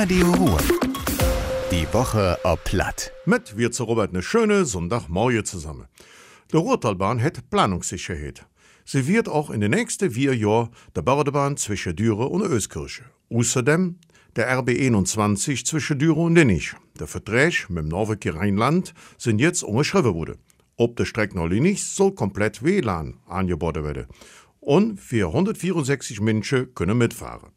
Radio Ruhr. Die Woche ob Platt. Mit wir zu Robert eine schöne Sonntagmorgen zusammen. Der Ruhrtalbahn hat Planungssicherheit. Sie wird auch in den nächsten vier Jahren der Baudebahn zwischen Düre und Öskirche. Außerdem der RB21 zwischen Düre und Denich. Der Vertrag mit dem Norwegen Rheinland sind jetzt unterschrieben worden. Ob der Strecke noch nicht soll komplett WLAN angeboten werden. Und 464 Menschen können mitfahren.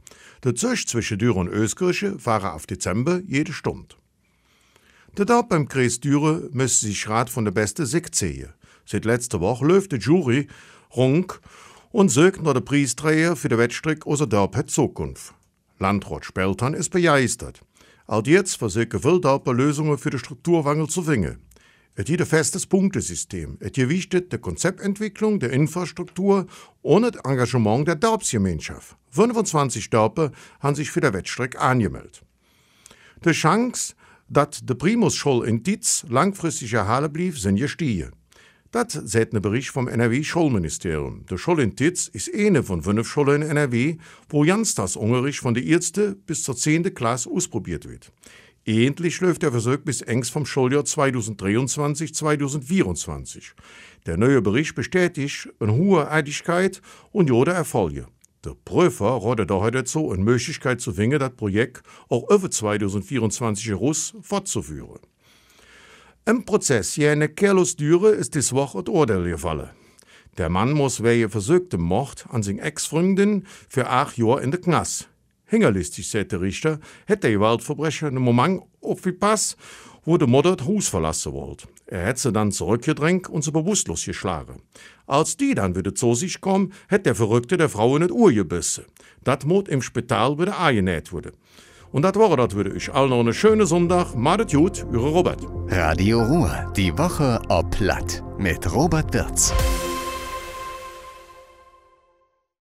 Der Zug zwischen Düre und Öskirche fahre auf Dezember jede Stunde. Der Dort beim Kreis Düre müsste sich Rat von der beste Sieg ziehen. Seit letzter Woche läuft die Jury runk und sucht nach der Preisträger für den Wettstreck aus der Dorp Zukunft. Landrat Speltern ist begeistert. Auch jetzt versuchen Wildorper Lösungen für den Strukturwandel zu finden. Es gibt ein festes Punktesystem. Es gewichtet die Konzeptentwicklung der Infrastruktur und das Engagement der Dorpsgemeinschaft. 25 Dörper haben sich für den Wettstreck angemeldet. Die Chance, dass der Primus-Scholl in Dietz langfristig erhalten blieb, sind gestiegen. Das sagt ein Bericht vom NRW-Schulministerium. Der Schule in Titz ist eine von fünf Schulen in NRW, wo ganz das Unterricht von der ersten bis zur zehnten Klasse ausprobiert wird. Ähnlich läuft der Versuch bis engst vom Schuljahr 2023-2024. Der neue Bericht bestätigt eine hohe Eidigkeit und jode Erfolge. Der Prüfer rådet daher dazu, eine Möglichkeit zu finden, das Projekt auch über 2024 heraus fortzuführen. Im Prozess jene Carlos Düre ist dies Woche das Urteil gefallen. Der Mann muss wegen versuchtem Mord an seine Ex-Freundin für acht Jahre in der Knast. Hingerlistig, sagt der Richter, hätte der Gewaltverbrecher einen Moment aufgepasst, wo der Mutter das Haus verlassen wollte. Er hat sie dann zurückgedrängt und sie bewusstlos geschlagen. Als die dann wieder zu sich kam, hat der Verrückte der Frau in das Uhr gebissen. Das muss im Spital wieder eingenäht werden. Und das war das würde ich allen noch einen schönen Sonntag. Madet gut, eure Robert. Radio Ruhr. Die Woche ob Platt. Mit Robert Wirz.